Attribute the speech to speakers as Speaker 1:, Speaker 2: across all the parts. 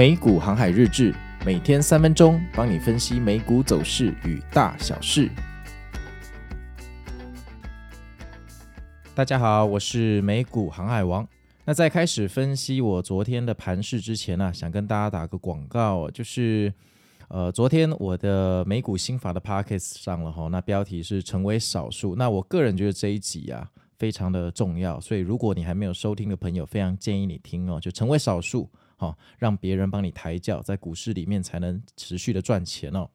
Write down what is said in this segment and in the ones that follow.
Speaker 1: 美股航海日志，每天三分钟，帮你分析美股走势与大小事。大家好，我是美股航海王。那在开始分析我昨天的盘势之前呢、想跟大家打个广告，就是呃，昨天我的美股新法的 podcast 上了哈，那标题是成为少数。那我个人觉得这一集啊非常的重要，所以如果你还没有收听的朋友，非常建议你听哦，就成为少数。好，让别人帮你抬轿，在股市里面才能持续的赚钱哦。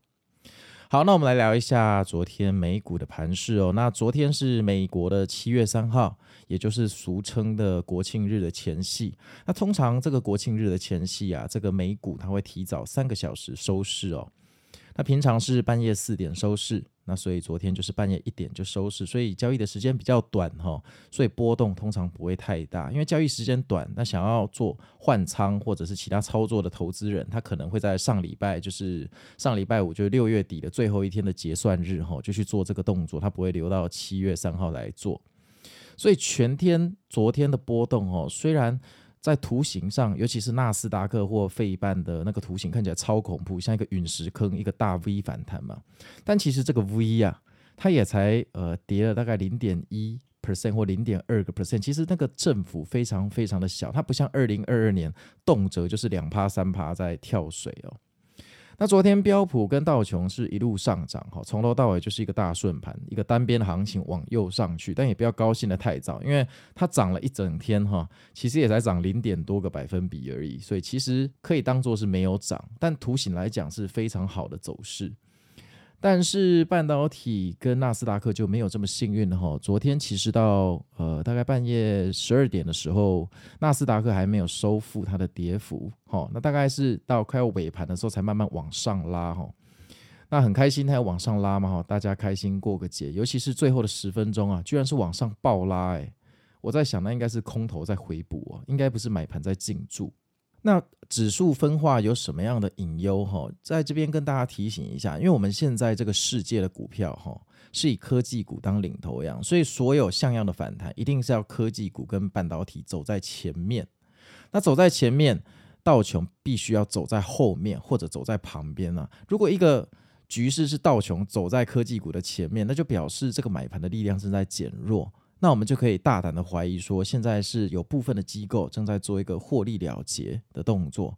Speaker 1: 好，那我们来聊一下昨天美股的盘势哦。那昨天是美国的七月三号，也就是俗称的国庆日的前夕。那通常这个国庆日的前夕啊，这个美股它会提早三个小时收市哦。那平常是半夜四点收市，那所以昨天就是半夜一点就收市，所以交易的时间比较短哈，所以波动通常不会太大。因为交易时间短，那想要做换仓或者是其他操作的投资人，他可能会在上礼拜，就是上礼拜五，就是六月底的最后一天的结算日哈，就去做这个动作，他不会留到七月三号来做。所以全天昨天的波动哦，虽然。在图形上，尤其是纳斯达克或费半的那个图形看起来超恐怖，像一个陨石坑，一个大 V 反弹嘛。但其实这个 V 啊，它也才呃跌了大概零点一 percent 或零点二个 percent，其实那个振幅非常非常的小，它不像二零二二年动辄就是两趴三趴在跳水哦。那昨天标普跟道琼是一路上涨，哈，从头到尾就是一个大顺盘，一个单边行情往右上去，但也不要高兴的太早，因为它涨了一整天，哈，其实也才涨零点多个百分比而已，所以其实可以当做是没有涨，但图形来讲是非常好的走势。但是半导体跟纳斯达克就没有这么幸运了哈。昨天其实到呃大概半夜十二点的时候，纳斯达克还没有收复它的跌幅哈。那大概是到快要尾盘的时候才慢慢往上拉哈。那很开心它要往上拉嘛哈，大家开心过个节。尤其是最后的十分钟啊，居然是往上暴拉哎！我在想那应该是空头在回补啊，应该不是买盘在进驻。那指数分化有什么样的隐忧哈？在这边跟大家提醒一下，因为我们现在这个世界的股票哈是以科技股当领头羊，所以所有像样的反弹一定是要科技股跟半导体走在前面。那走在前面，道琼必须要走在后面或者走在旁边啊。如果一个局势是道琼走在科技股的前面，那就表示这个买盘的力量正在减弱。那我们就可以大胆的怀疑说，现在是有部分的机构正在做一个获利了结的动作，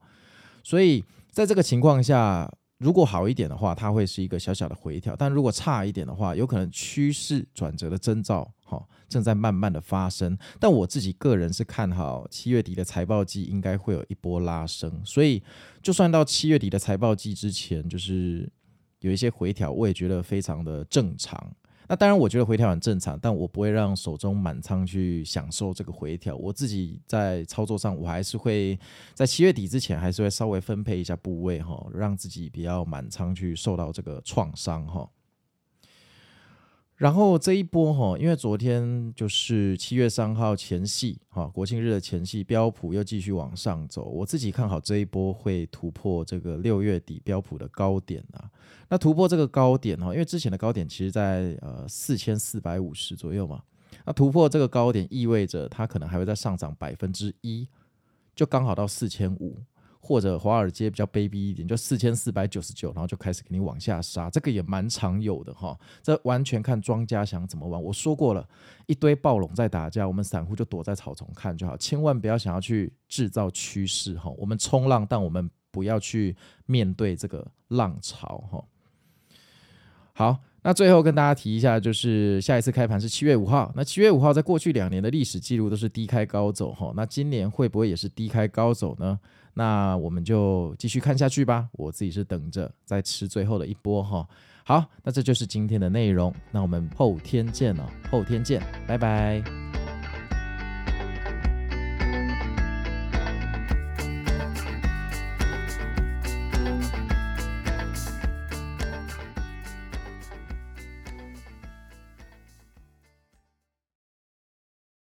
Speaker 1: 所以在这个情况下，如果好一点的话，它会是一个小小的回调；但如果差一点的话，有可能趋势转折的征兆，哈，正在慢慢的发生。但我自己个人是看好七月底的财报季应该会有一波拉升，所以就算到七月底的财报季之前，就是有一些回调，我也觉得非常的正常。那当然，我觉得回调很正常，但我不会让手中满仓去享受这个回调。我自己在操作上，我还是会在七月底之前，还是会稍微分配一下部位哈，让自己比较满仓去受到这个创伤哈。然后这一波哈，因为昨天就是七月三号前夕哈，国庆日的前夕，标普又继续往上走。我自己看好这一波会突破这个六月底标普的高点啊。那突破这个高点哈，因为之前的高点其实在呃四千四百五十左右嘛。那突破这个高点意味着它可能还会再上涨百分之一，就刚好到四千五。或者华尔街比较卑鄙一点，就四千四百九十九，然后就开始给你往下杀，这个也蛮常有的哈。这完全看庄家想怎么玩。我说过了，一堆暴龙在打架，我们散户就躲在草丛看就好，千万不要想要去制造趋势哈。我们冲浪，但我们不要去面对这个浪潮哈。好。那最后跟大家提一下，就是下一次开盘是七月五号。那七月五号在过去两年的历史记录都是低开高走哈。那今年会不会也是低开高走呢？那我们就继续看下去吧。我自己是等着再吃最后的一波哈。好，那这就是今天的内容。那我们后天见了，后天见，拜拜。